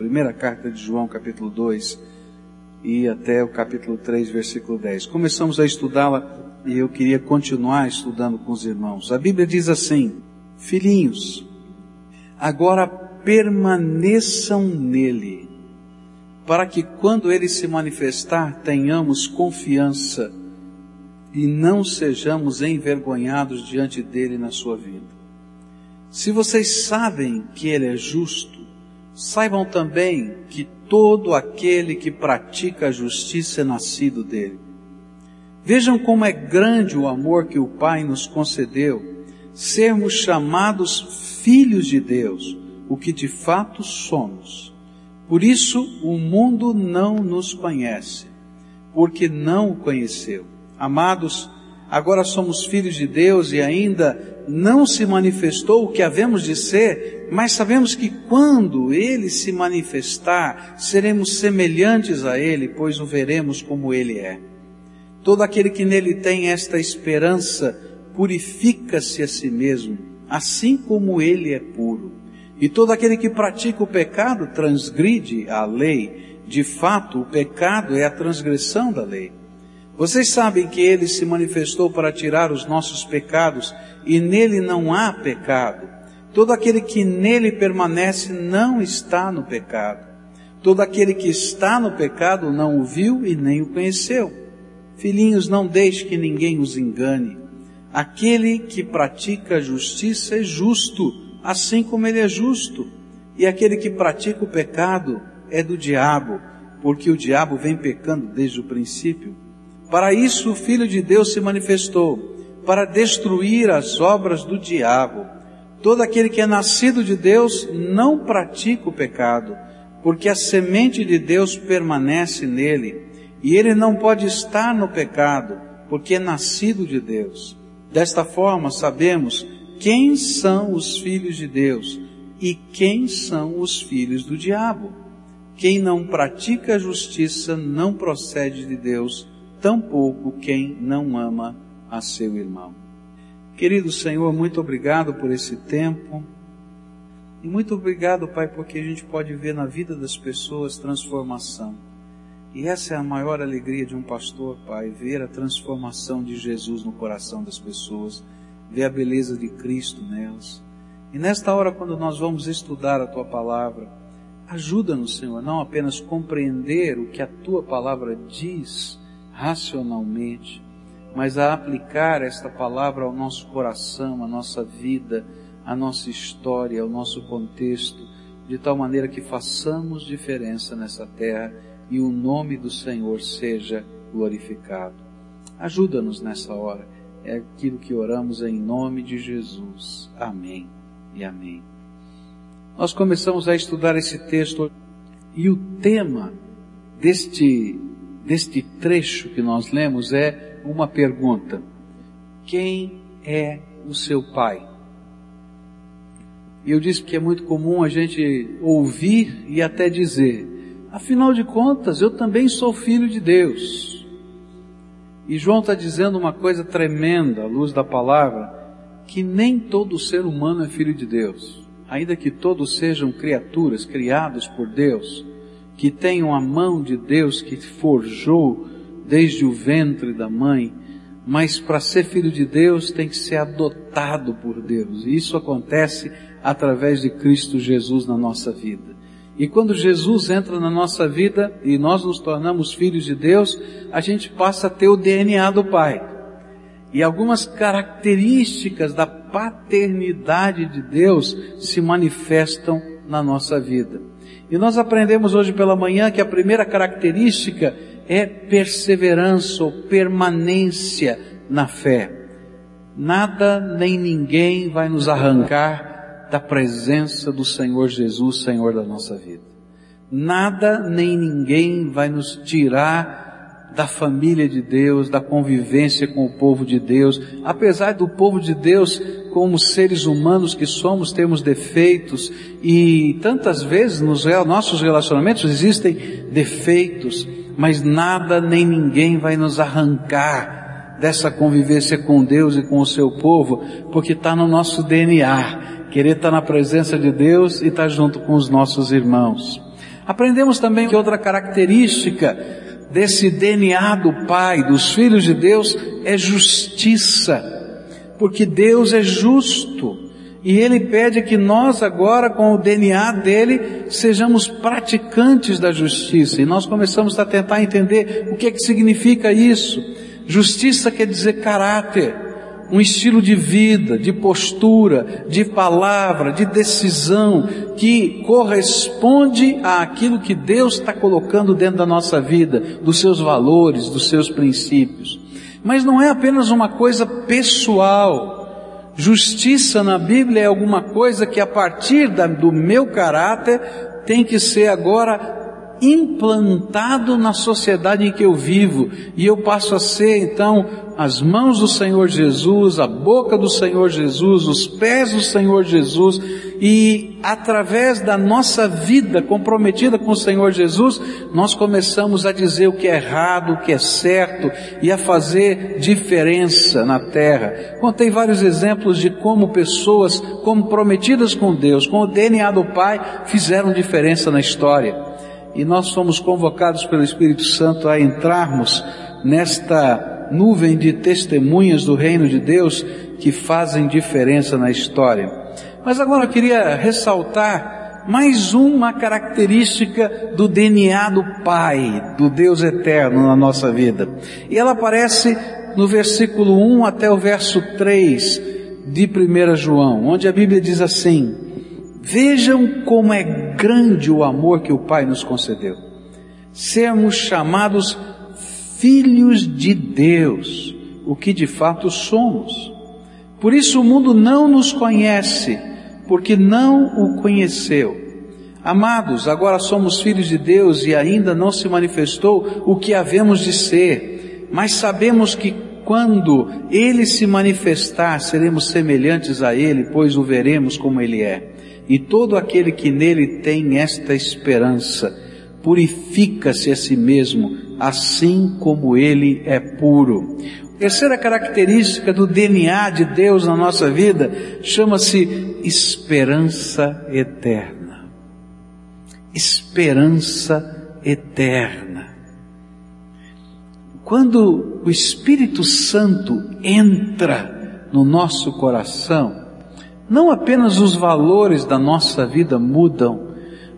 Primeira carta de João, capítulo 2, e até o capítulo 3, versículo 10. Começamos a estudá-la e eu queria continuar estudando com os irmãos. A Bíblia diz assim: Filhinhos, agora permaneçam nele, para que quando ele se manifestar tenhamos confiança e não sejamos envergonhados diante dele na sua vida. Se vocês sabem que ele é justo, saibam também que todo aquele que pratica a justiça é nascido dele. Vejam como é grande o amor que o Pai nos concedeu, sermos chamados filhos de Deus, o que de fato somos. Por isso o mundo não nos conhece, porque não o conheceu. Amados, agora somos filhos de Deus e ainda não se manifestou o que havemos de ser, mas sabemos que quando Ele se manifestar, seremos semelhantes a Ele, pois o veremos como Ele é. Todo aquele que nele tem esta esperança purifica-se a si mesmo, assim como Ele é puro. E todo aquele que pratica o pecado transgride a lei. De fato, o pecado é a transgressão da lei. Vocês sabem que ele se manifestou para tirar os nossos pecados e nele não há pecado. Todo aquele que nele permanece não está no pecado. Todo aquele que está no pecado não o viu e nem o conheceu. Filhinhos, não deixe que ninguém os engane. Aquele que pratica a justiça é justo, assim como ele é justo. E aquele que pratica o pecado é do diabo, porque o diabo vem pecando desde o princípio. Para isso o Filho de Deus se manifestou, para destruir as obras do diabo. Todo aquele que é nascido de Deus não pratica o pecado, porque a semente de Deus permanece nele, e ele não pode estar no pecado, porque é nascido de Deus. Desta forma sabemos quem são os filhos de Deus e quem são os filhos do diabo. Quem não pratica a justiça não procede de Deus, tampouco quem não ama a seu irmão. Querido Senhor, muito obrigado por esse tempo. E muito obrigado, Pai, porque a gente pode ver na vida das pessoas transformação. E essa é a maior alegria de um pastor, Pai, ver a transformação de Jesus no coração das pessoas ver a beleza de Cristo nelas. E nesta hora, quando nós vamos estudar a tua palavra, ajuda-nos, Senhor, não apenas compreender o que a tua palavra diz racionalmente, mas a aplicar esta palavra ao nosso coração, à nossa vida, à nossa história, ao nosso contexto, de tal maneira que façamos diferença nessa terra e o nome do Senhor seja glorificado. Ajuda-nos nessa hora é aquilo que oramos em nome de Jesus. Amém e amém. Nós começamos a estudar esse texto e o tema deste, deste trecho que nós lemos é uma pergunta: Quem é o seu pai? E eu disse que é muito comum a gente ouvir e até dizer, afinal de contas, eu também sou filho de Deus. E João está dizendo uma coisa tremenda à luz da palavra, que nem todo ser humano é filho de Deus. Ainda que todos sejam criaturas criados por Deus, que tenham a mão de Deus que forjou desde o ventre da mãe, mas para ser filho de Deus tem que ser adotado por Deus. E isso acontece através de Cristo Jesus na nossa vida. E quando Jesus entra na nossa vida e nós nos tornamos filhos de Deus, a gente passa a ter o DNA do Pai. E algumas características da paternidade de Deus se manifestam na nossa vida. E nós aprendemos hoje pela manhã que a primeira característica é perseverança ou permanência na fé. Nada nem ninguém vai nos arrancar da presença do Senhor Jesus, Senhor da nossa vida. Nada nem ninguém vai nos tirar da família de Deus, da convivência com o povo de Deus. Apesar do povo de Deus, como seres humanos que somos, temos defeitos e tantas vezes nos nossos relacionamentos existem defeitos, mas nada nem ninguém vai nos arrancar dessa convivência com Deus e com o seu povo, porque está no nosso DNA querer estar na presença de Deus e estar junto com os nossos irmãos. Aprendemos também que outra característica desse DNA do Pai, dos filhos de Deus, é justiça, porque Deus é justo. E Ele pede que nós agora, com o DNA dele, sejamos praticantes da justiça. E nós começamos a tentar entender o que é que significa isso. Justiça quer dizer caráter, um estilo de vida, de postura, de palavra, de decisão, que corresponde àquilo que Deus está colocando dentro da nossa vida, dos seus valores, dos seus princípios. Mas não é apenas uma coisa pessoal, Justiça na Bíblia é alguma coisa que a partir da, do meu caráter tem que ser agora implantado na sociedade em que eu vivo. E eu passo a ser então as mãos do Senhor Jesus, a boca do Senhor Jesus, os pés do Senhor Jesus. E através da nossa vida comprometida com o Senhor Jesus, nós começamos a dizer o que é errado, o que é certo e a fazer diferença na terra. Contei vários exemplos de como pessoas comprometidas com Deus, com o DNA do Pai, fizeram diferença na história e nós somos convocados pelo Espírito Santo a entrarmos nesta nuvem de testemunhas do reino de Deus que fazem diferença na história. Mas agora eu queria ressaltar mais uma característica do DNA do Pai, do Deus eterno na nossa vida. E ela aparece no versículo 1 até o verso 3 de 1 João, onde a Bíblia diz assim: Vejam como é grande o amor que o Pai nos concedeu. Sermos chamados filhos de Deus, o que de fato somos. Por isso o mundo não nos conhece, porque não o conheceu. Amados, agora somos filhos de Deus e ainda não se manifestou o que havemos de ser, mas sabemos que quando Ele se manifestar, seremos semelhantes a Ele, pois o veremos como Ele é. E todo aquele que nele tem esta esperança, purifica-se a si mesmo, assim como ele é puro. Terceira característica do DNA de Deus na nossa vida chama-se esperança eterna. Esperança eterna. Quando o Espírito Santo entra no nosso coração, não apenas os valores da nossa vida mudam,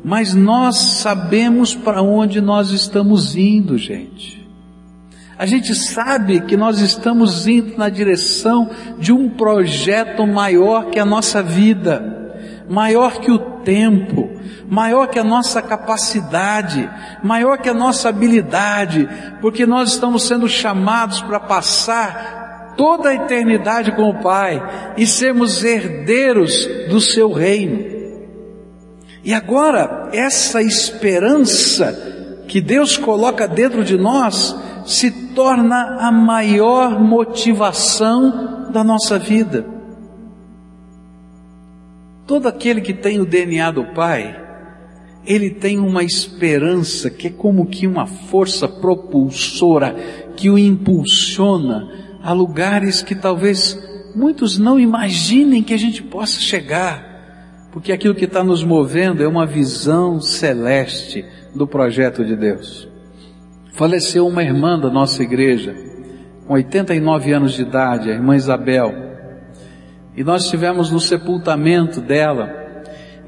mas nós sabemos para onde nós estamos indo, gente. A gente sabe que nós estamos indo na direção de um projeto maior que a nossa vida, maior que o tempo, maior que a nossa capacidade, maior que a nossa habilidade, porque nós estamos sendo chamados para passar toda a eternidade com o Pai e sermos herdeiros do seu reino. E agora, essa esperança que Deus coloca dentro de nós se torna a maior motivação da nossa vida. Todo aquele que tem o DNA do Pai, ele tem uma esperança que é como que uma força propulsora que o impulsiona a lugares que talvez muitos não imaginem que a gente possa chegar, porque aquilo que está nos movendo é uma visão celeste do projeto de Deus. Faleceu uma irmã da nossa igreja, com 89 anos de idade, a irmã Isabel, e nós estivemos no sepultamento dela,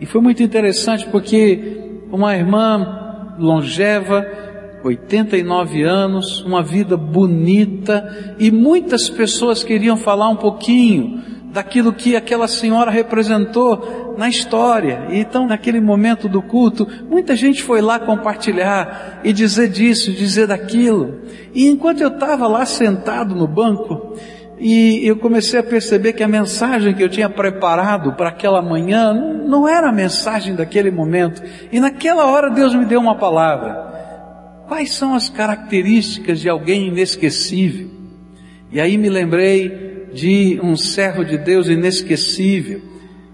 e foi muito interessante porque uma irmã longeva, 89 anos, uma vida bonita, e muitas pessoas queriam falar um pouquinho daquilo que aquela senhora representou na história. E então, naquele momento do culto, muita gente foi lá compartilhar e dizer disso, dizer daquilo. E enquanto eu estava lá sentado no banco, e eu comecei a perceber que a mensagem que eu tinha preparado para aquela manhã não era a mensagem daquele momento. E naquela hora Deus me deu uma palavra. Quais são as características de alguém inesquecível? E aí me lembrei de um servo de Deus inesquecível,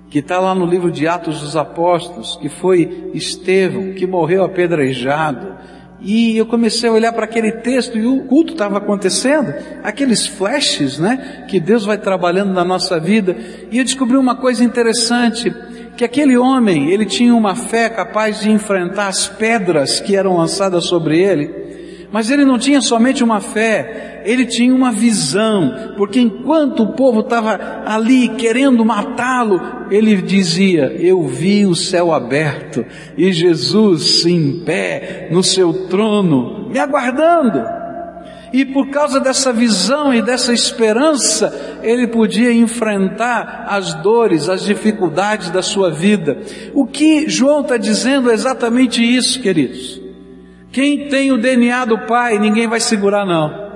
que está lá no livro de Atos dos Apóstolos, que foi Estevão, que morreu apedrejado. E eu comecei a olhar para aquele texto e o culto estava acontecendo, aqueles flashes, né, que Deus vai trabalhando na nossa vida. E eu descobri uma coisa interessante, que aquele homem, ele tinha uma fé capaz de enfrentar as pedras que eram lançadas sobre ele, mas ele não tinha somente uma fé, ele tinha uma visão, porque enquanto o povo estava ali querendo matá-lo, ele dizia: Eu vi o céu aberto e Jesus em pé no seu trono, me aguardando. E por causa dessa visão e dessa esperança, ele podia enfrentar as dores, as dificuldades da sua vida. O que João está dizendo é exatamente isso, queridos. Quem tem o DNA do Pai, ninguém vai segurar, não.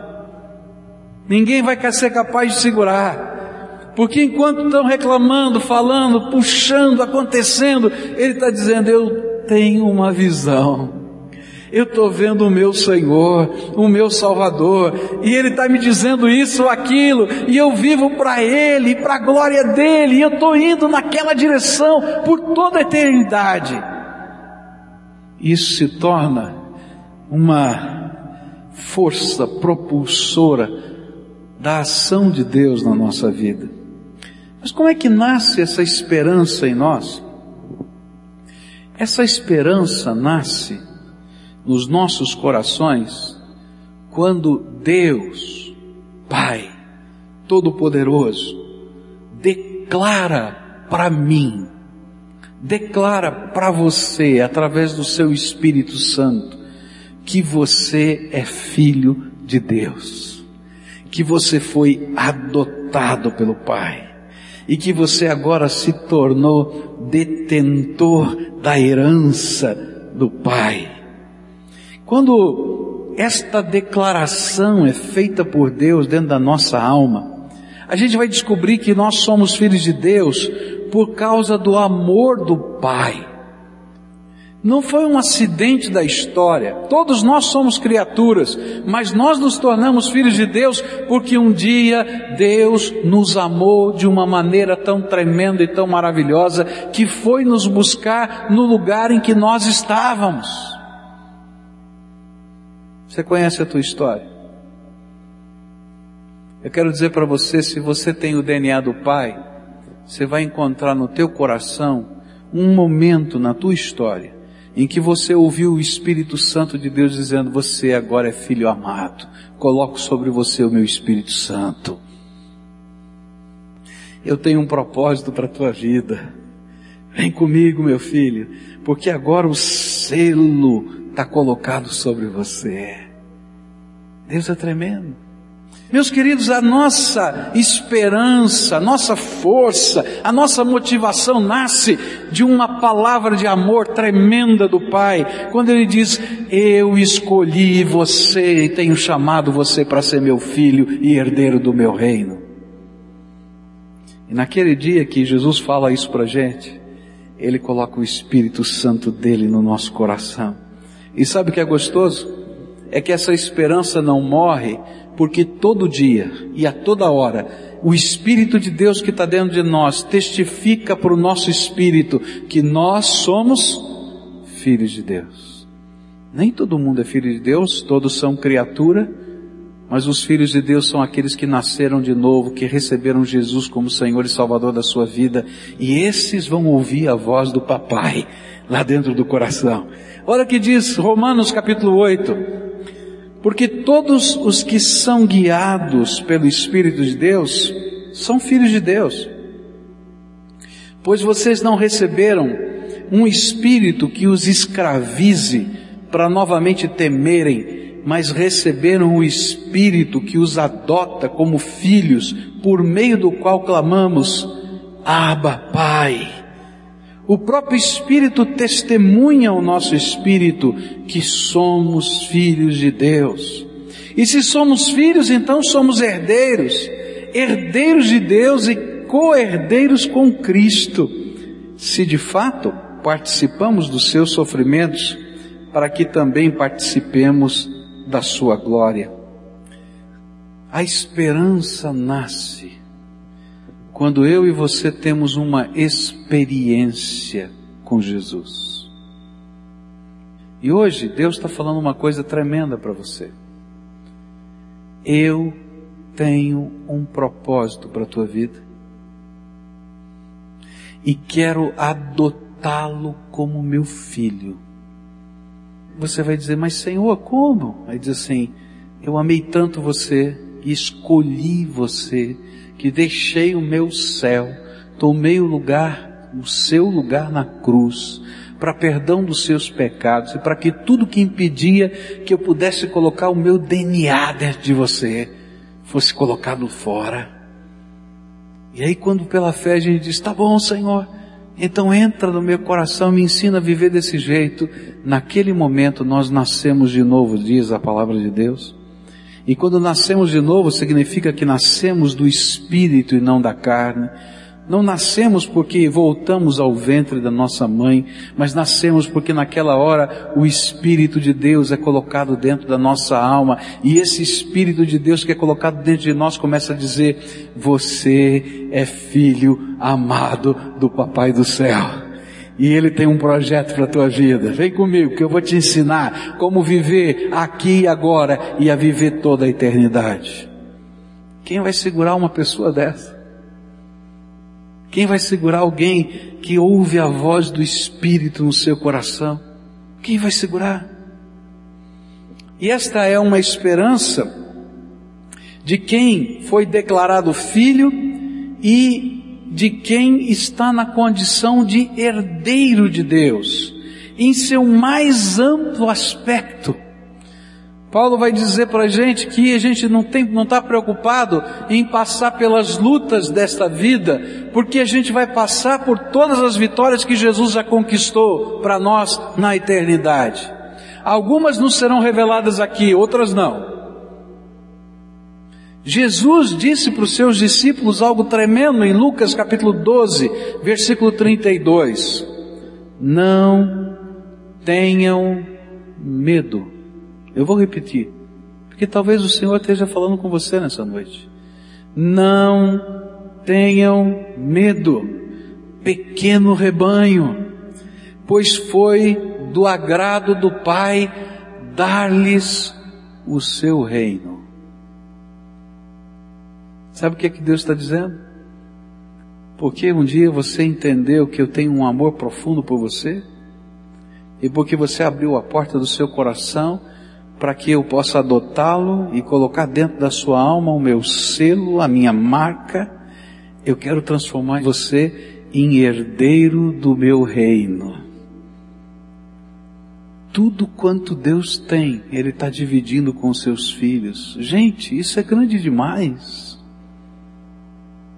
Ninguém vai ser capaz de segurar. Porque enquanto estão reclamando, falando, puxando, acontecendo, Ele está dizendo: Eu tenho uma visão. Eu estou vendo o meu Senhor, o meu Salvador, e Ele está me dizendo isso ou aquilo, e eu vivo para Ele, para a glória dEle, e eu estou indo naquela direção por toda a eternidade. Isso se torna uma força propulsora da ação de Deus na nossa vida. Mas como é que nasce essa esperança em nós? Essa esperança nasce nos nossos corações quando Deus, Pai Todo-Poderoso, declara para mim, declara para você, através do seu Espírito Santo, que você é filho de Deus, que você foi adotado pelo Pai e que você agora se tornou detentor da herança do Pai. Quando esta declaração é feita por Deus dentro da nossa alma, a gente vai descobrir que nós somos filhos de Deus por causa do amor do Pai. Não foi um acidente da história. Todos nós somos criaturas, mas nós nos tornamos filhos de Deus porque um dia Deus nos amou de uma maneira tão tremenda e tão maravilhosa que foi nos buscar no lugar em que nós estávamos. Você conhece a tua história? Eu quero dizer para você, se você tem o DNA do Pai, você vai encontrar no teu coração um momento na tua história em que você ouviu o Espírito Santo de Deus dizendo: Você agora é filho amado, coloco sobre você o meu Espírito Santo. Eu tenho um propósito para a tua vida. Vem comigo, meu filho, porque agora o selo está colocado sobre você. Deus é tremendo. Meus queridos, a nossa esperança, a nossa força, a nossa motivação nasce de uma palavra de amor tremenda do Pai, quando Ele diz: Eu escolhi você e tenho chamado você para ser meu filho e herdeiro do meu reino. E naquele dia que Jesus fala isso para a gente, Ele coloca o Espírito Santo dele no nosso coração. E sabe o que é gostoso? É que essa esperança não morre porque todo dia e a toda hora o Espírito de Deus que está dentro de nós testifica para o nosso espírito que nós somos filhos de Deus. Nem todo mundo é filho de Deus, todos são criatura, mas os filhos de Deus são aqueles que nasceram de novo, que receberam Jesus como Senhor e Salvador da sua vida, e esses vão ouvir a voz do Papai lá dentro do coração. Olha o que diz Romanos capítulo 8, porque todos os que são guiados pelo Espírito de Deus são filhos de Deus. Pois vocês não receberam um espírito que os escravize para novamente temerem, mas receberam o espírito que os adota como filhos, por meio do qual clamamos: Abba, Pai. O próprio Espírito testemunha ao nosso Espírito que somos filhos de Deus. E se somos filhos, então somos herdeiros, herdeiros de Deus e co-herdeiros com Cristo, se de fato participamos dos seus sofrimentos, para que também participemos da sua glória. A esperança nasce quando eu e você temos uma experiência com Jesus. E hoje Deus está falando uma coisa tremenda para você. Eu tenho um propósito para a tua vida. e quero adotá-lo como meu filho. Você vai dizer, mas Senhor, como? Aí diz assim, eu amei tanto você e escolhi você, que deixei o meu céu, tomei o lugar, o seu lugar na cruz, para perdão dos seus pecados e para que tudo que impedia que eu pudesse colocar o meu DNA dentro de você fosse colocado fora. E aí quando pela fé a gente diz, tá bom Senhor, então entra no meu coração, me ensina a viver desse jeito. Naquele momento nós nascemos de novo, diz a palavra de Deus. E quando nascemos de novo, significa que nascemos do Espírito e não da carne. Não nascemos porque voltamos ao ventre da nossa mãe, mas nascemos porque naquela hora o Espírito de Deus é colocado dentro da nossa alma, e esse Espírito de Deus que é colocado dentro de nós começa a dizer: Você é filho amado do Papai do céu. E Ele tem um projeto para a tua vida. Vem comigo que eu vou te ensinar como viver aqui e agora e a viver toda a eternidade. Quem vai segurar uma pessoa dessa? Quem vai segurar alguém que ouve a voz do Espírito no seu coração? Quem vai segurar? E esta é uma esperança de quem foi declarado filho e de quem está na condição de herdeiro de Deus, em seu mais amplo aspecto. Paulo vai dizer para a gente que a gente não tem, não está preocupado em passar pelas lutas desta vida, porque a gente vai passar por todas as vitórias que Jesus já conquistou para nós na eternidade. Algumas nos serão reveladas aqui, outras não. Jesus disse para os seus discípulos algo tremendo em Lucas capítulo 12, versículo 32. Não tenham medo. Eu vou repetir, porque talvez o Senhor esteja falando com você nessa noite. Não tenham medo, pequeno rebanho, pois foi do agrado do Pai dar-lhes o seu reino. Sabe o que é que Deus está dizendo? Porque um dia você entendeu que eu tenho um amor profundo por você, e porque você abriu a porta do seu coração para que eu possa adotá-lo e colocar dentro da sua alma o meu selo, a minha marca. Eu quero transformar você em herdeiro do meu reino. Tudo quanto Deus tem, Ele está dividindo com seus filhos. Gente, isso é grande demais.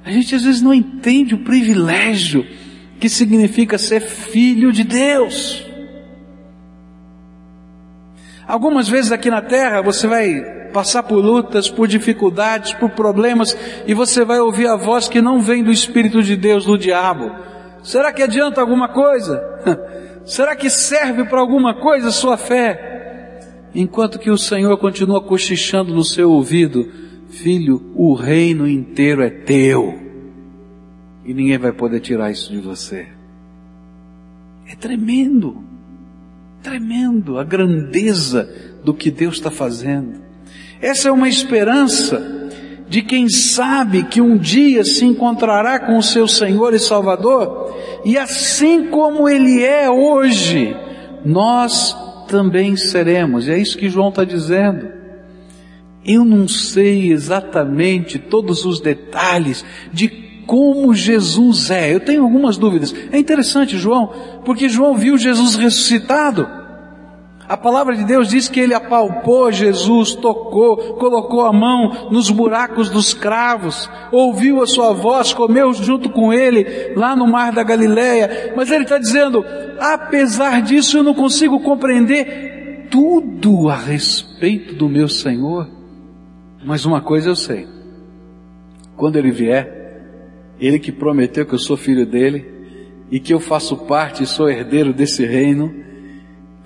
A gente às vezes não entende o privilégio que significa ser filho de Deus. Algumas vezes aqui na terra você vai passar por lutas, por dificuldades, por problemas, e você vai ouvir a voz que não vem do Espírito de Deus, do diabo. Será que adianta alguma coisa? Será que serve para alguma coisa a sua fé? Enquanto que o Senhor continua cochichando no seu ouvido, filho, o reino inteiro é teu. E ninguém vai poder tirar isso de você. É tremendo tremendo a grandeza do que Deus está fazendo. Essa é uma esperança de quem sabe que um dia se encontrará com o seu Senhor e Salvador, e assim como Ele é hoje, nós também seremos, e é isso que João está dizendo. Eu não sei exatamente todos os detalhes de como Jesus é. Eu tenho algumas dúvidas. É interessante, João, porque João viu Jesus ressuscitado. A palavra de Deus diz que ele apalpou Jesus, tocou, colocou a mão nos buracos dos cravos, ouviu a sua voz, comeu junto com ele lá no mar da Galileia. Mas ele está dizendo, apesar disso eu não consigo compreender tudo a respeito do meu Senhor. Mas uma coisa eu sei, quando ele vier, ele que prometeu que eu sou filho dele e que eu faço parte e sou herdeiro desse reino,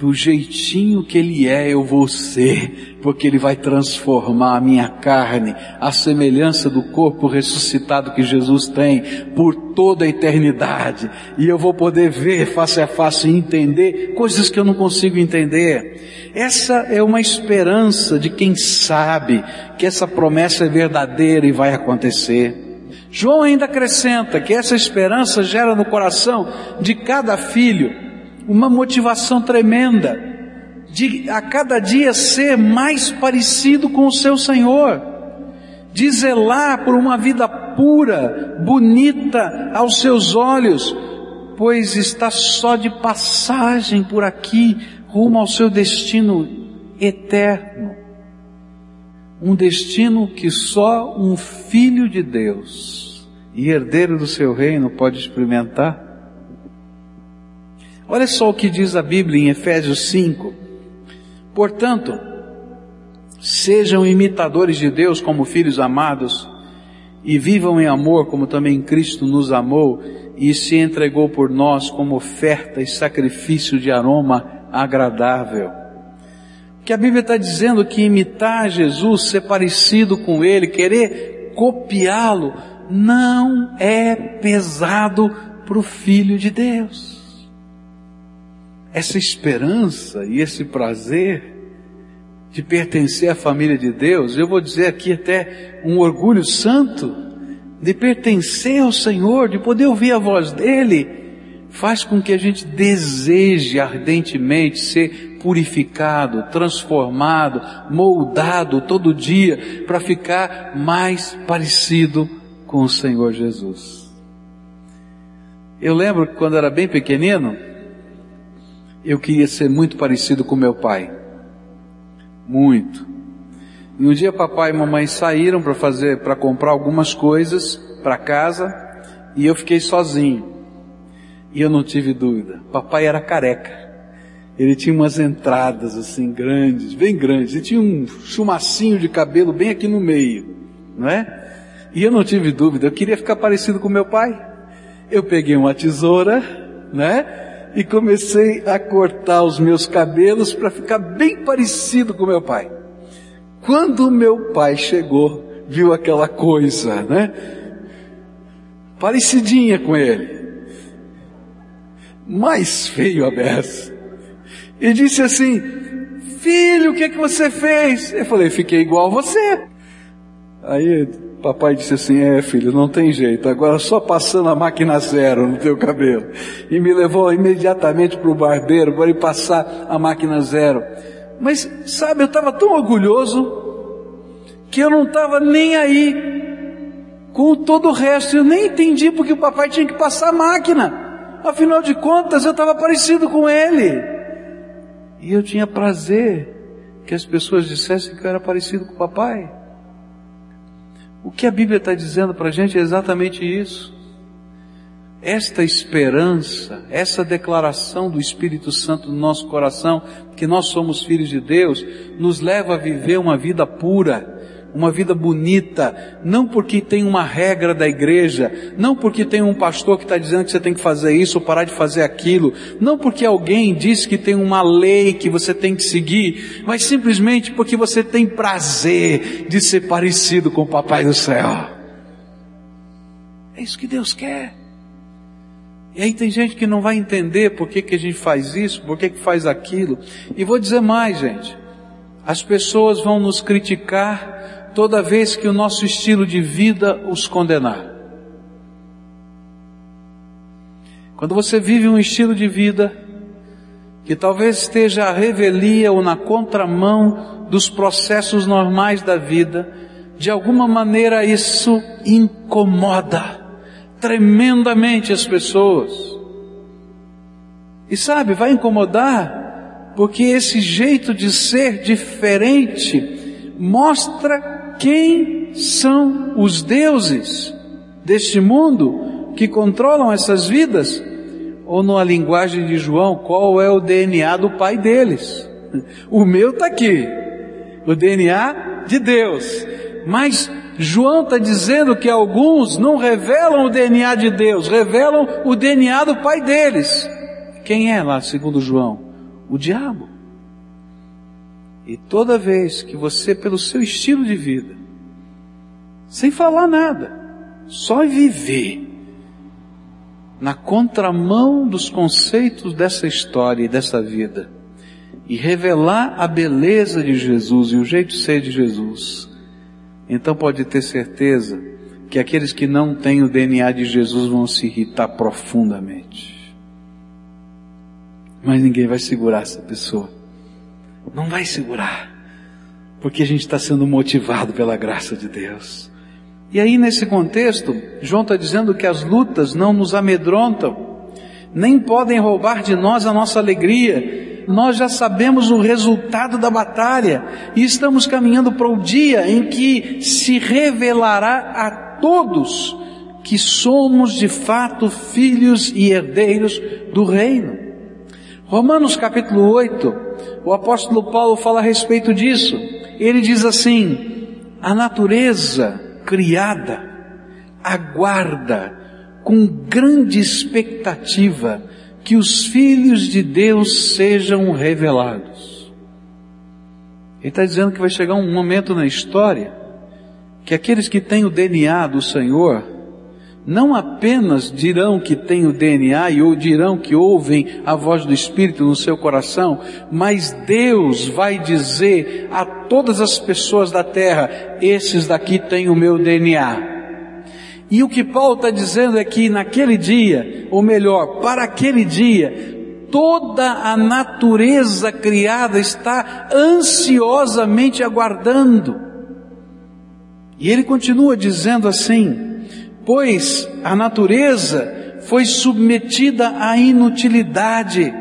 do jeitinho que Ele é, eu vou ser, porque Ele vai transformar a minha carne, a semelhança do corpo ressuscitado que Jesus tem, por toda a eternidade. E eu vou poder ver face a face e entender coisas que eu não consigo entender. Essa é uma esperança de quem sabe que essa promessa é verdadeira e vai acontecer. João ainda acrescenta que essa esperança gera no coração de cada filho uma motivação tremenda de a cada dia ser mais parecido com o seu Senhor, de zelar por uma vida pura, bonita aos seus olhos, pois está só de passagem por aqui, rumo ao seu destino eterno. Um destino que só um filho de Deus e herdeiro do seu reino pode experimentar. Olha só o que diz a Bíblia em Efésios 5. Portanto, sejam imitadores de Deus como filhos amados e vivam em amor como também Cristo nos amou e se entregou por nós como oferta e sacrifício de aroma agradável. Que a Bíblia está dizendo que imitar Jesus, ser parecido com Ele, querer copiá-lo, não é pesado para o Filho de Deus. Essa esperança e esse prazer de pertencer à família de Deus, eu vou dizer aqui até um orgulho santo, de pertencer ao Senhor, de poder ouvir a voz dEle, faz com que a gente deseje ardentemente ser purificado, transformado, moldado todo dia para ficar mais parecido com o Senhor Jesus. Eu lembro que quando era bem pequenino, eu queria ser muito parecido com meu pai. Muito. E um dia papai e mamãe saíram para fazer, para comprar algumas coisas para casa e eu fiquei sozinho. E eu não tive dúvida. Papai era careca. Ele tinha umas entradas assim grandes, bem grandes. E tinha um chumacinho de cabelo bem aqui no meio, não é? E eu não tive dúvida. Eu queria ficar parecido com meu pai. Eu peguei uma tesoura, né? E comecei a cortar os meus cabelos para ficar bem parecido com meu pai. Quando meu pai chegou, viu aquela coisa, né? Parecidinha com ele. Mais feio a beça. E disse assim, filho, o que é que você fez? Eu falei, fiquei igual a você. Aí Papai disse assim: É, filho, não tem jeito, agora só passando a máquina zero no teu cabelo. E me levou imediatamente para o barbeiro para ele passar a máquina zero. Mas, sabe, eu estava tão orgulhoso que eu não estava nem aí com todo o resto. Eu nem entendi porque o papai tinha que passar a máquina. Afinal de contas, eu estava parecido com ele. E eu tinha prazer que as pessoas dissessem que eu era parecido com o papai. O que a Bíblia está dizendo para a gente é exatamente isso. Esta esperança, essa declaração do Espírito Santo no nosso coração, que nós somos filhos de Deus, nos leva a viver uma vida pura, uma vida bonita, não porque tem uma regra da igreja, não porque tem um pastor que está dizendo que você tem que fazer isso ou parar de fazer aquilo, não porque alguém diz que tem uma lei que você tem que seguir, mas simplesmente porque você tem prazer de ser parecido com o Papai do céu. É isso que Deus quer. E aí tem gente que não vai entender por que, que a gente faz isso, por que, que faz aquilo. E vou dizer mais, gente. As pessoas vão nos criticar toda vez que o nosso estilo de vida os condenar. Quando você vive um estilo de vida que talvez esteja à revelia ou na contramão dos processos normais da vida, de alguma maneira isso incomoda tremendamente as pessoas. E sabe, vai incomodar porque esse jeito de ser diferente mostra quem são os deuses deste mundo que controlam essas vidas? Ou na linguagem de João, qual é o DNA do pai deles? O meu está aqui, o DNA de Deus. Mas João está dizendo que alguns não revelam o DNA de Deus, revelam o DNA do pai deles. Quem é lá, segundo João? O diabo. E toda vez que você, pelo seu estilo de vida, sem falar nada, só viver na contramão dos conceitos dessa história e dessa vida, e revelar a beleza de Jesus e o jeito de ser de Jesus, então pode ter certeza que aqueles que não têm o DNA de Jesus vão se irritar profundamente. Mas ninguém vai segurar essa pessoa. Não vai segurar. Porque a gente está sendo motivado pela graça de Deus. E aí, nesse contexto, João está dizendo que as lutas não nos amedrontam, nem podem roubar de nós a nossa alegria. Nós já sabemos o resultado da batalha e estamos caminhando para o dia em que se revelará a todos que somos de fato filhos e herdeiros do reino. Romanos capítulo 8, o apóstolo Paulo fala a respeito disso. Ele diz assim: a natureza criada aguarda com grande expectativa que os filhos de Deus sejam revelados. Ele está dizendo que vai chegar um momento na história que aqueles que têm o DNA do Senhor não apenas dirão que têm o DNA e ou dirão que ouvem a voz do Espírito no seu coração, mas Deus vai dizer a todas as pessoas da terra: esses daqui têm o meu DNA. E o que Paulo está dizendo é que naquele dia, ou melhor, para aquele dia, toda a natureza criada está ansiosamente aguardando. E ele continua dizendo assim: pois a natureza foi submetida à inutilidade,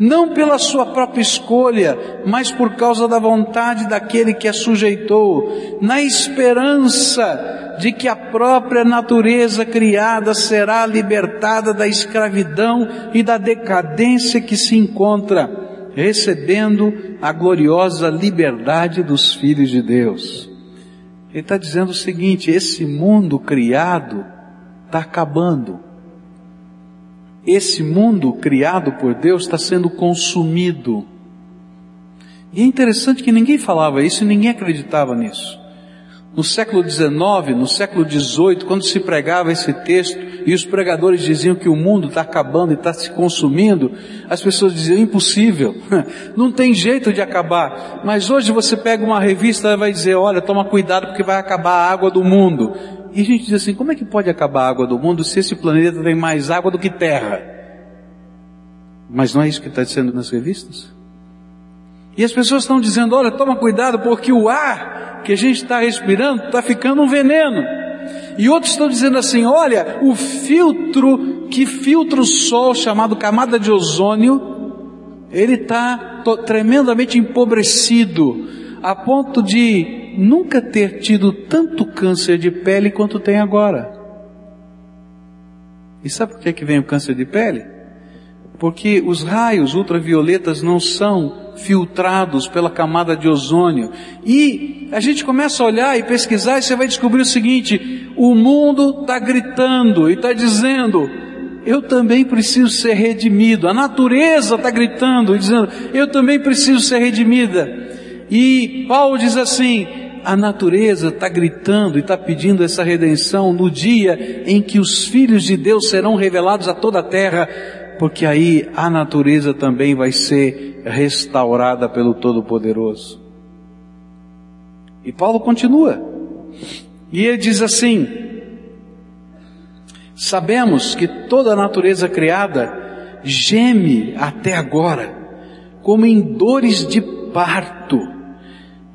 não pela sua própria escolha, mas por causa da vontade daquele que a sujeitou, na esperança de que a própria natureza criada será libertada da escravidão e da decadência que se encontra, recebendo a gloriosa liberdade dos filhos de Deus. Ele está dizendo o seguinte: esse mundo criado está acabando. Esse mundo criado por Deus está sendo consumido. E é interessante que ninguém falava isso e ninguém acreditava nisso. No século XIX, no século XVIII, quando se pregava esse texto e os pregadores diziam que o mundo está acabando e está se consumindo, as pessoas diziam impossível, não tem jeito de acabar. Mas hoje você pega uma revista e vai dizer, olha, toma cuidado porque vai acabar a água do mundo. E a gente diz assim, como é que pode acabar a água do mundo se esse planeta tem mais água do que terra? Mas não é isso que está dizendo nas revistas? E as pessoas estão dizendo, olha, toma cuidado porque o ar que a gente está respirando está ficando um veneno. E outros estão dizendo assim, olha, o filtro que filtra o sol, chamado camada de ozônio, ele está tremendamente empobrecido, a ponto de nunca ter tido tanto câncer de pele quanto tem agora. E sabe por que, que vem o câncer de pele? Porque os raios ultravioletas não são filtrados pela camada de ozônio. E a gente começa a olhar e pesquisar e você vai descobrir o seguinte: o mundo está gritando e está dizendo, eu também preciso ser redimido. A natureza está gritando e dizendo, eu também preciso ser redimida. E Paulo diz assim, a natureza está gritando e está pedindo essa redenção no dia em que os filhos de Deus serão revelados a toda a terra porque aí a natureza também vai ser restaurada pelo Todo-Poderoso. E Paulo continua, e ele diz assim: Sabemos que toda a natureza criada geme até agora, como em dores de parto.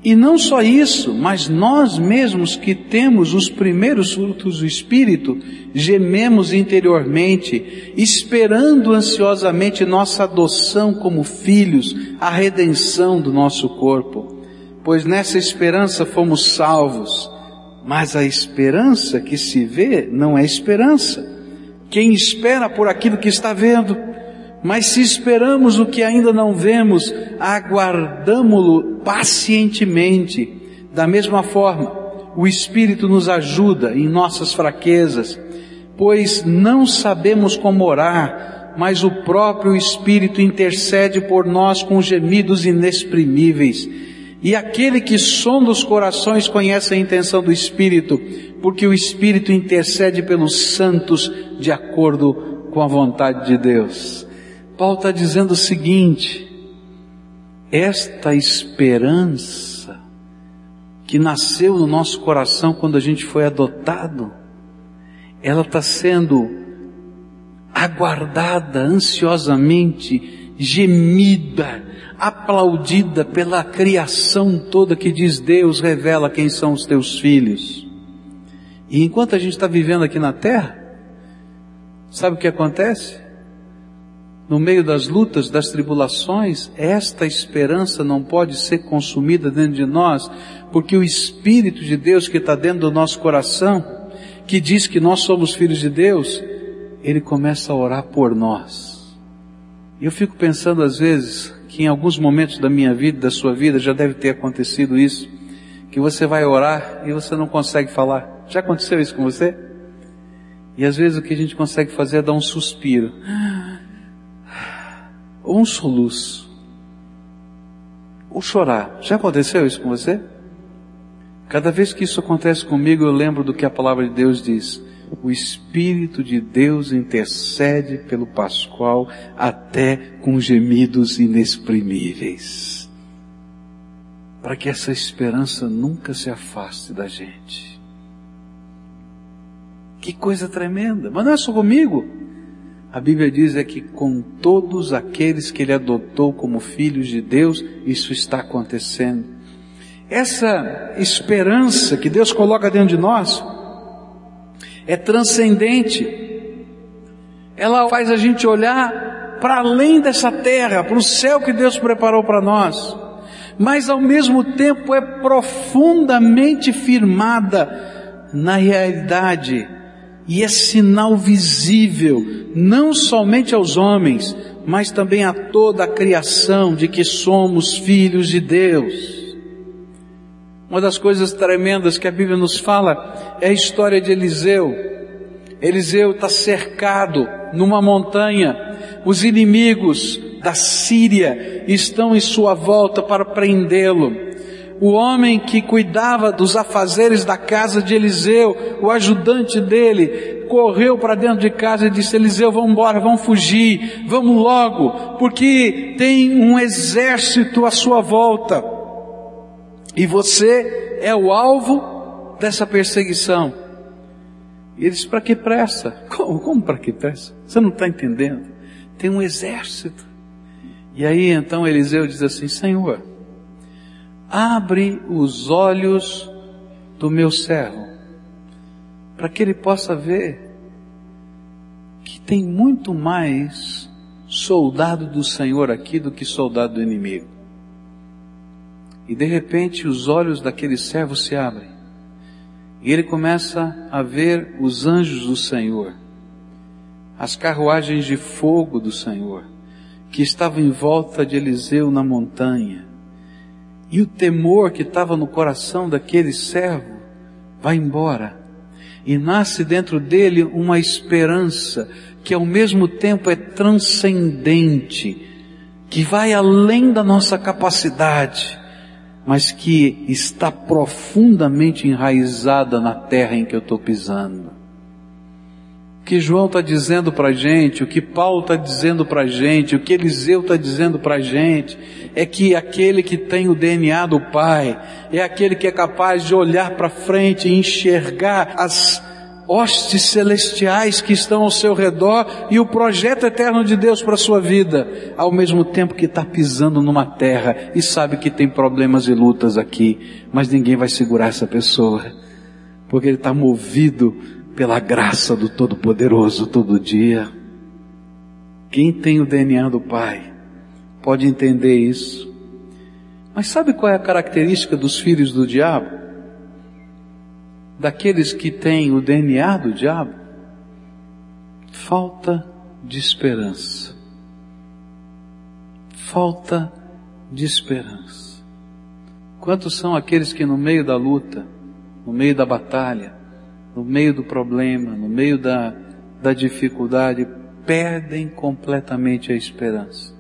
E não só isso, mas nós mesmos que temos os primeiros frutos do Espírito, gememos interiormente, esperando ansiosamente nossa adoção como filhos, a redenção do nosso corpo. Pois nessa esperança fomos salvos. Mas a esperança que se vê não é esperança. Quem espera por aquilo que está vendo, mas se esperamos o que ainda não vemos, aguardamo-lo pacientemente. Da mesma forma, o Espírito nos ajuda em nossas fraquezas, pois não sabemos como orar, mas o próprio Espírito intercede por nós com gemidos inexprimíveis. E aquele que sonda os corações conhece a intenção do Espírito, porque o Espírito intercede pelos santos de acordo com a vontade de Deus. Paulo está dizendo o seguinte: esta esperança que nasceu no nosso coração quando a gente foi adotado, ela está sendo aguardada ansiosamente, gemida, aplaudida pela criação toda que diz Deus revela quem são os teus filhos. E enquanto a gente está vivendo aqui na terra, sabe o que acontece? No meio das lutas, das tribulações, esta esperança não pode ser consumida dentro de nós, porque o Espírito de Deus que está dentro do nosso coração, que diz que nós somos filhos de Deus, ele começa a orar por nós. Eu fico pensando às vezes que em alguns momentos da minha vida, da sua vida, já deve ter acontecido isso, que você vai orar e você não consegue falar. Já aconteceu isso com você? E às vezes o que a gente consegue fazer é dar um suspiro, ou um soluço, ou chorar. Já aconteceu isso com você? Cada vez que isso acontece comigo, eu lembro do que a palavra de Deus diz. O Espírito de Deus intercede pelo Pascoal até com gemidos inexprimíveis. Para que essa esperança nunca se afaste da gente. Que coisa tremenda! Mas não é só comigo. A Bíblia diz é que com todos aqueles que ele adotou como filhos de Deus, isso está acontecendo. Essa esperança que Deus coloca dentro de nós é transcendente. Ela faz a gente olhar para além dessa terra, para o céu que Deus preparou para nós, mas ao mesmo tempo é profundamente firmada na realidade e é sinal visível, não somente aos homens, mas também a toda a criação de que somos filhos de Deus. Uma das coisas tremendas que a Bíblia nos fala é a história de Eliseu. Eliseu está cercado numa montanha. Os inimigos da Síria estão em sua volta para prendê-lo. O homem que cuidava dos afazeres da casa de Eliseu, o ajudante dele, correu para dentro de casa e disse: Eliseu, vamos embora, vamos fugir, vamos logo, porque tem um exército à sua volta. E você é o alvo dessa perseguição. E ele diz: para que pressa? Como, como para que pressa? Você não está entendendo? Tem um exército. E aí então Eliseu diz assim: Senhor, abre os olhos do meu servo, para que ele possa ver que tem muito mais soldado do Senhor aqui do que soldado do inimigo. E de repente os olhos daquele servo se abrem. E ele começa a ver os anjos do Senhor, as carruagens de fogo do Senhor, que estavam em volta de Eliseu na montanha. E o temor que estava no coração daquele servo vai embora. E nasce dentro dele uma esperança que ao mesmo tempo é transcendente, que vai além da nossa capacidade mas que está profundamente enraizada na terra em que eu estou pisando. Que João está dizendo para a gente, o que Paulo está dizendo para a gente, o que Eliseu está dizendo para a gente, é que aquele que tem o DNA do Pai, é aquele que é capaz de olhar para frente e enxergar as hostes celestiais que estão ao seu redor e o projeto eterno de Deus para a sua vida, ao mesmo tempo que está pisando numa terra e sabe que tem problemas e lutas aqui, mas ninguém vai segurar essa pessoa, porque ele está movido pela graça do Todo-Poderoso todo dia. Quem tem o DNA do Pai pode entender isso. Mas sabe qual é a característica dos filhos do diabo? daqueles que têm o DNA do diabo? Falta de esperança. Falta de esperança. Quantos são aqueles que no meio da luta, no meio da batalha, no meio do problema, no meio da, da dificuldade, perdem completamente a esperança?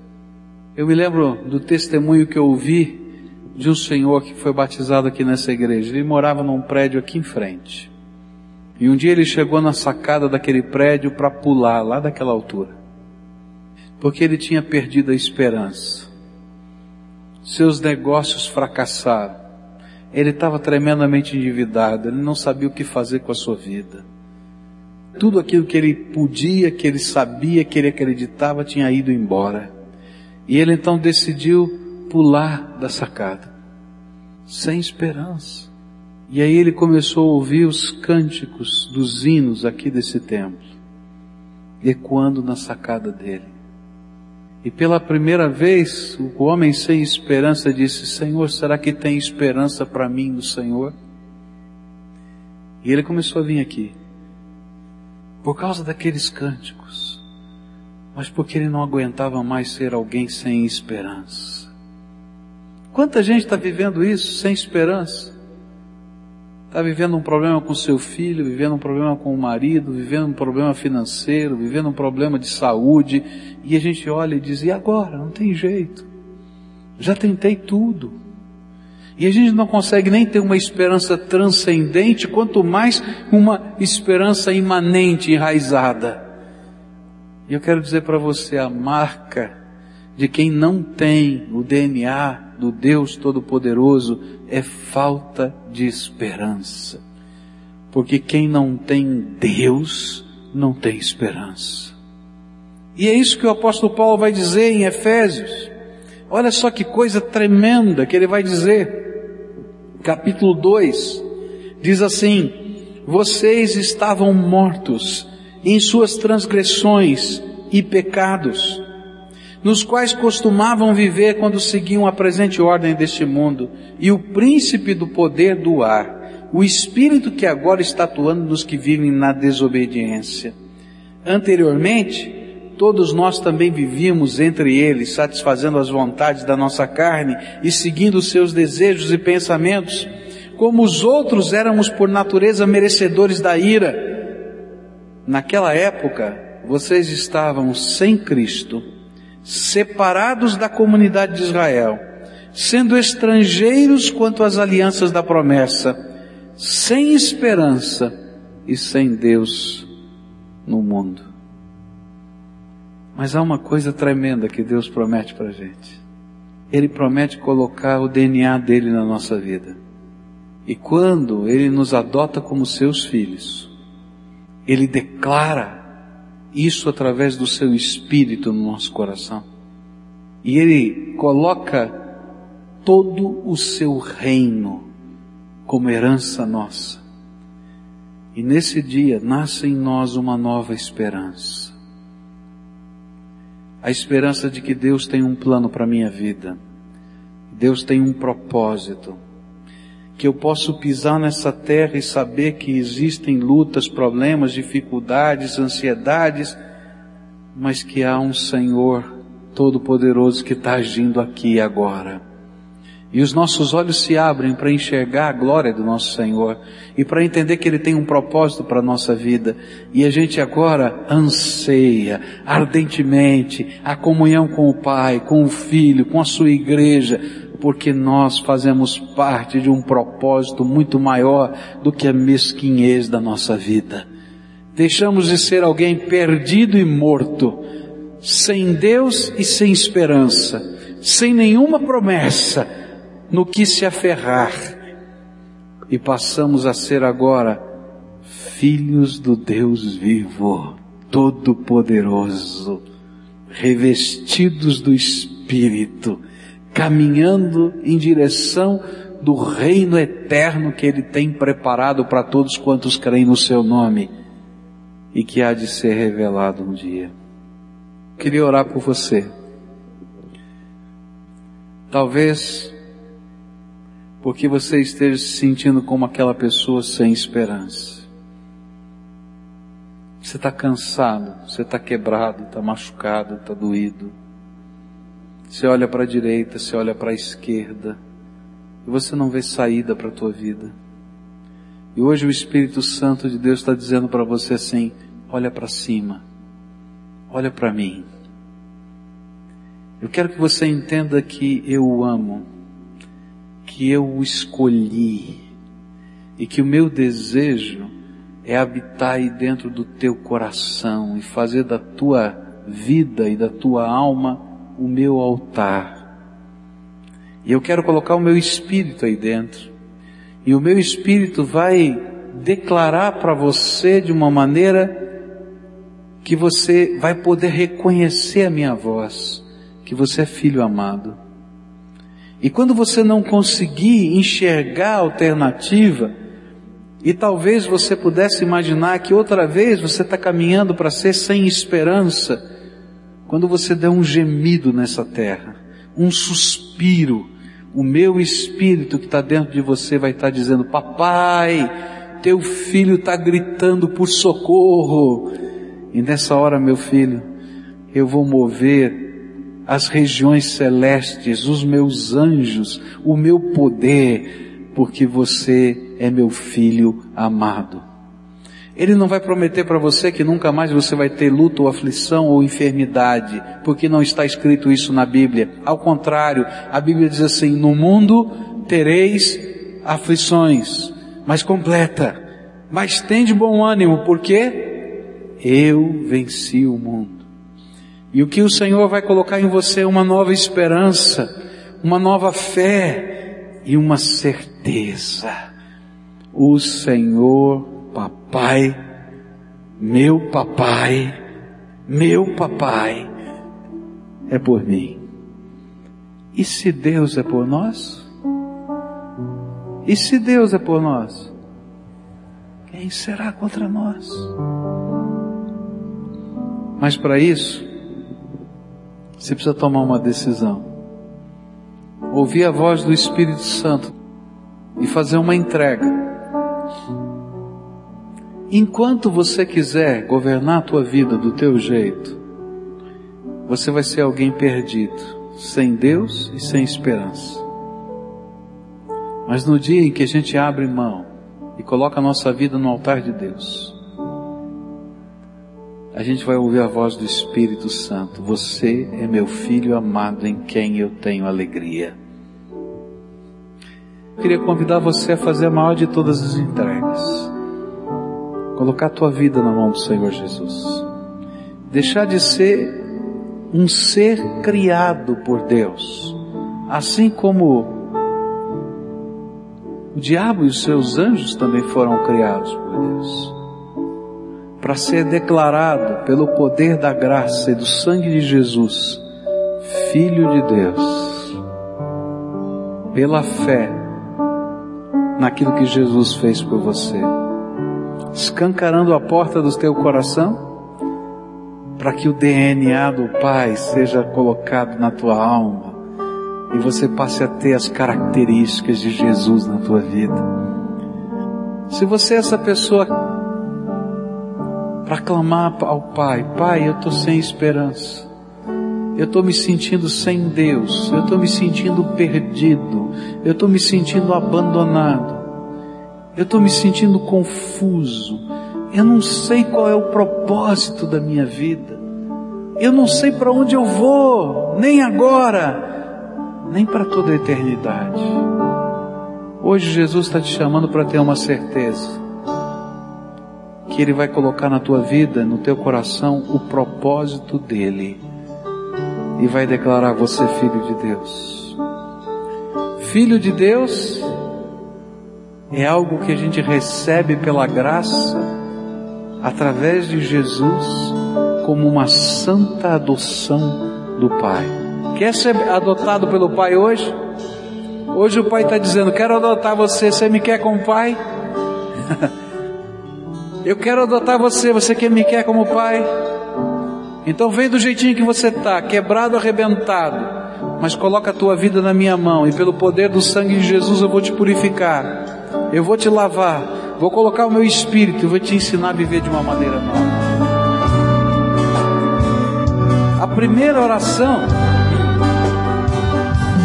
Eu me lembro do testemunho que eu ouvi de um senhor que foi batizado aqui nessa igreja. Ele morava num prédio aqui em frente. E um dia ele chegou na sacada daquele prédio para pular lá daquela altura. Porque ele tinha perdido a esperança. Seus negócios fracassaram. Ele estava tremendamente endividado, ele não sabia o que fazer com a sua vida. Tudo aquilo que ele podia, que ele sabia, que ele acreditava tinha ido embora. E ele então decidiu pular da sacada, sem esperança. E aí ele começou a ouvir os cânticos dos hinos aqui desse templo, ecoando na sacada dele. E pela primeira vez, o homem sem esperança disse: Senhor, será que tem esperança para mim no Senhor? E ele começou a vir aqui, por causa daqueles cânticos, mas porque ele não aguentava mais ser alguém sem esperança. Quanta gente está vivendo isso sem esperança? Está vivendo um problema com seu filho, vivendo um problema com o marido, vivendo um problema financeiro, vivendo um problema de saúde, e a gente olha e diz: e agora? Não tem jeito. Já tentei tudo. E a gente não consegue nem ter uma esperança transcendente, quanto mais uma esperança imanente, enraizada. E eu quero dizer para você a marca de quem não tem o DNA do Deus Todo-Poderoso é falta de esperança. Porque quem não tem Deus não tem esperança. E é isso que o apóstolo Paulo vai dizer em Efésios. Olha só que coisa tremenda que ele vai dizer. Capítulo 2 diz assim: Vocês estavam mortos em suas transgressões e pecados nos quais costumavam viver quando seguiam a presente ordem deste mundo, e o príncipe do poder do ar, o espírito que agora está atuando nos que vivem na desobediência. Anteriormente, todos nós também vivíamos entre eles, satisfazendo as vontades da nossa carne e seguindo os seus desejos e pensamentos. Como os outros éramos por natureza merecedores da ira. Naquela época, vocês estavam sem Cristo, separados da comunidade de Israel, sendo estrangeiros quanto às alianças da promessa, sem esperança e sem Deus no mundo. Mas há uma coisa tremenda que Deus promete para a gente. Ele promete colocar o DNA dele na nossa vida. E quando Ele nos adota como seus filhos, Ele declara isso através do seu espírito no nosso coração. E ele coloca todo o seu reino como herança nossa. E nesse dia nasce em nós uma nova esperança. A esperança de que Deus tem um plano para a minha vida. Deus tem um propósito que eu posso pisar nessa terra e saber que existem lutas, problemas, dificuldades, ansiedades, mas que há um Senhor Todo-Poderoso que está agindo aqui e agora. E os nossos olhos se abrem para enxergar a glória do nosso Senhor e para entender que Ele tem um propósito para a nossa vida. E a gente agora anseia ardentemente a comunhão com o Pai, com o Filho, com a sua igreja, porque nós fazemos parte de um propósito muito maior do que a mesquinhez da nossa vida. Deixamos de ser alguém perdido e morto, sem Deus e sem esperança, sem nenhuma promessa no que se aferrar, e passamos a ser agora filhos do Deus vivo, todo-poderoso, revestidos do Espírito, caminhando em direção do reino eterno que Ele tem preparado para todos quantos creem no Seu nome e que há de ser revelado um dia. Queria orar por você. Talvez porque você esteja se sentindo como aquela pessoa sem esperança. Você está cansado, você está quebrado, está machucado, está doído. Você olha para a direita, você olha para a esquerda, e você não vê saída para a tua vida. E hoje o Espírito Santo de Deus está dizendo para você assim: olha para cima, olha para mim. Eu quero que você entenda que eu o amo, que eu o escolhi, e que o meu desejo é habitar aí dentro do teu coração e fazer da tua vida e da tua alma o meu altar. E eu quero colocar o meu espírito aí dentro. E o meu espírito vai declarar para você de uma maneira que você vai poder reconhecer a minha voz, que você é filho amado. E quando você não conseguir enxergar a alternativa, e talvez você pudesse imaginar que outra vez você está caminhando para ser sem esperança, quando você der um gemido nessa terra, um suspiro, o meu espírito que está dentro de você vai estar tá dizendo: Papai, teu filho está gritando por socorro. E nessa hora, meu filho, eu vou mover as regiões celestes, os meus anjos, o meu poder, porque você é meu filho amado. Ele não vai prometer para você que nunca mais você vai ter luto ou aflição ou enfermidade, porque não está escrito isso na Bíblia. Ao contrário, a Bíblia diz assim: no mundo tereis aflições, mas completa, mas tem de bom ânimo, porque eu venci o mundo. E o que o Senhor vai colocar em você é uma nova esperança, uma nova fé e uma certeza. O Senhor papai, meu papai, meu papai é por mim. E se Deus é por nós? E se Deus é por nós? Quem será contra nós? Mas para isso, você precisa tomar uma decisão. Ouvir a voz do Espírito Santo e fazer uma entrega Enquanto você quiser governar a tua vida do teu jeito, você vai ser alguém perdido, sem Deus e sem esperança. Mas no dia em que a gente abre mão e coloca a nossa vida no altar de Deus, a gente vai ouvir a voz do Espírito Santo. Você é meu filho amado em quem eu tenho alegria. Queria convidar você a fazer a maior de todas as entregas Colocar a tua vida na mão do Senhor Jesus. Deixar de ser um ser criado por Deus. Assim como o diabo e os seus anjos também foram criados por Deus. Para ser declarado pelo poder da graça e do sangue de Jesus, Filho de Deus. Pela fé naquilo que Jesus fez por você escancarando a porta do teu coração, para que o DNA do Pai seja colocado na tua alma e você passe a ter as características de Jesus na tua vida. Se você é essa pessoa para clamar ao Pai, Pai, eu estou sem esperança, eu estou me sentindo sem Deus, eu estou me sentindo perdido, eu estou me sentindo abandonado. Eu estou me sentindo confuso. Eu não sei qual é o propósito da minha vida. Eu não sei para onde eu vou, nem agora, nem para toda a eternidade. Hoje Jesus está te chamando para ter uma certeza que Ele vai colocar na tua vida, no teu coração, o propósito dele e vai declarar você filho de Deus. Filho de Deus é algo que a gente recebe pela graça, através de Jesus, como uma santa adoção do Pai. Quer ser adotado pelo Pai hoje? Hoje o Pai está dizendo: Quero adotar você, você me quer como Pai? Eu quero adotar você, você que me quer como Pai? Então vem do jeitinho que você está, quebrado, arrebentado, mas coloca a tua vida na minha mão e pelo poder do sangue de Jesus eu vou te purificar eu vou te lavar, vou colocar o meu espírito vou te ensinar a viver de uma maneira nova. A primeira oração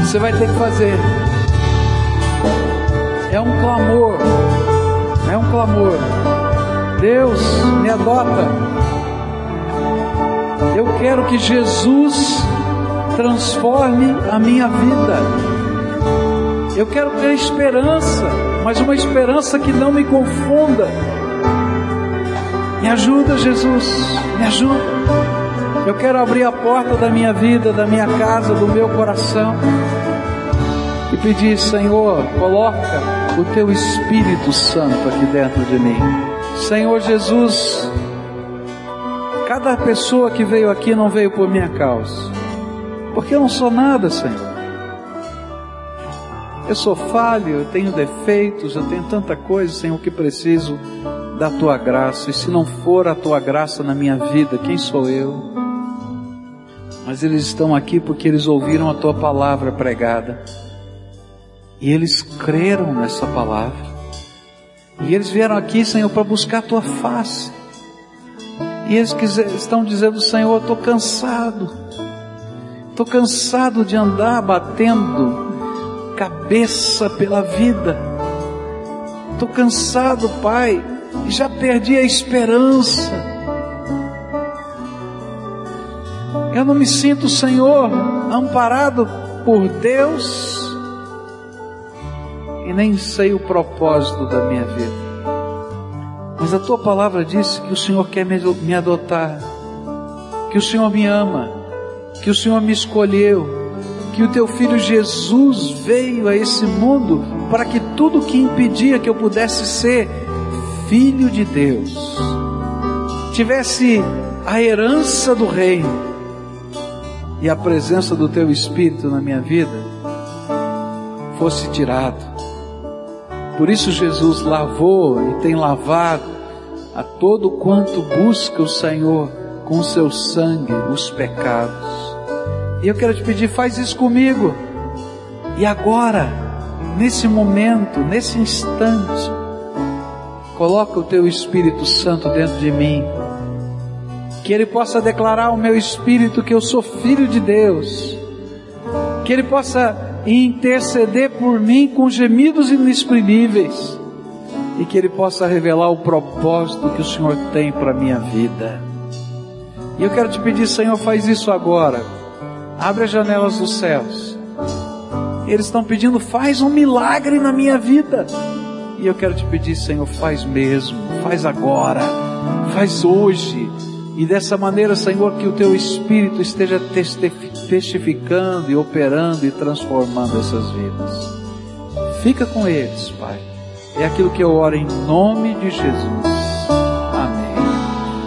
você vai ter que fazer é um clamor, é um clamor. Deus me adota. Eu quero que Jesus transforme a minha vida. Eu quero ter esperança mas uma esperança que não me confunda. Me ajuda, Jesus, me ajuda. Eu quero abrir a porta da minha vida, da minha casa, do meu coração. e pedir, Senhor, coloca o teu Espírito Santo aqui dentro de mim. Senhor Jesus, cada pessoa que veio aqui não veio por minha causa, porque eu não sou nada, Senhor. Eu sou falho, eu tenho defeitos, eu tenho tanta coisa, Senhor, que preciso da tua graça. E se não for a tua graça na minha vida, quem sou eu? Mas eles estão aqui porque eles ouviram a tua palavra pregada. E eles creram nessa palavra. E eles vieram aqui, Senhor, para buscar a tua face. E eles estão dizendo, Senhor, estou cansado. Estou cansado de andar batendo cabeça pela vida. Estou cansado, Pai, já perdi a esperança. Eu não me sinto, Senhor, amparado por Deus e nem sei o propósito da minha vida. Mas a tua palavra disse que o Senhor quer me adotar, que o Senhor me ama, que o Senhor me escolheu, que o teu filho Jesus veio a esse mundo para que tudo que impedia que eu pudesse ser filho de Deus, tivesse a herança do reino e a presença do teu Espírito na minha vida, fosse tirado. Por isso Jesus lavou e tem lavado a todo quanto busca o Senhor com seu sangue os pecados. E eu quero te pedir, faz isso comigo. E agora, nesse momento, nesse instante, coloca o teu Espírito Santo dentro de mim. Que ele possa declarar ao meu espírito que eu sou filho de Deus. Que ele possa interceder por mim com gemidos inexprimíveis e que Ele possa revelar o propósito que o Senhor tem para minha vida. E eu quero te pedir, Senhor, faz isso agora. Abre as janelas dos céus. Eles estão pedindo, faz um milagre na minha vida. E eu quero te pedir, Senhor, faz mesmo, faz agora, faz hoje e dessa maneira, Senhor, que o teu Espírito esteja testificando e operando e transformando essas vidas. Fica com eles, Pai. É aquilo que eu oro em nome de Jesus.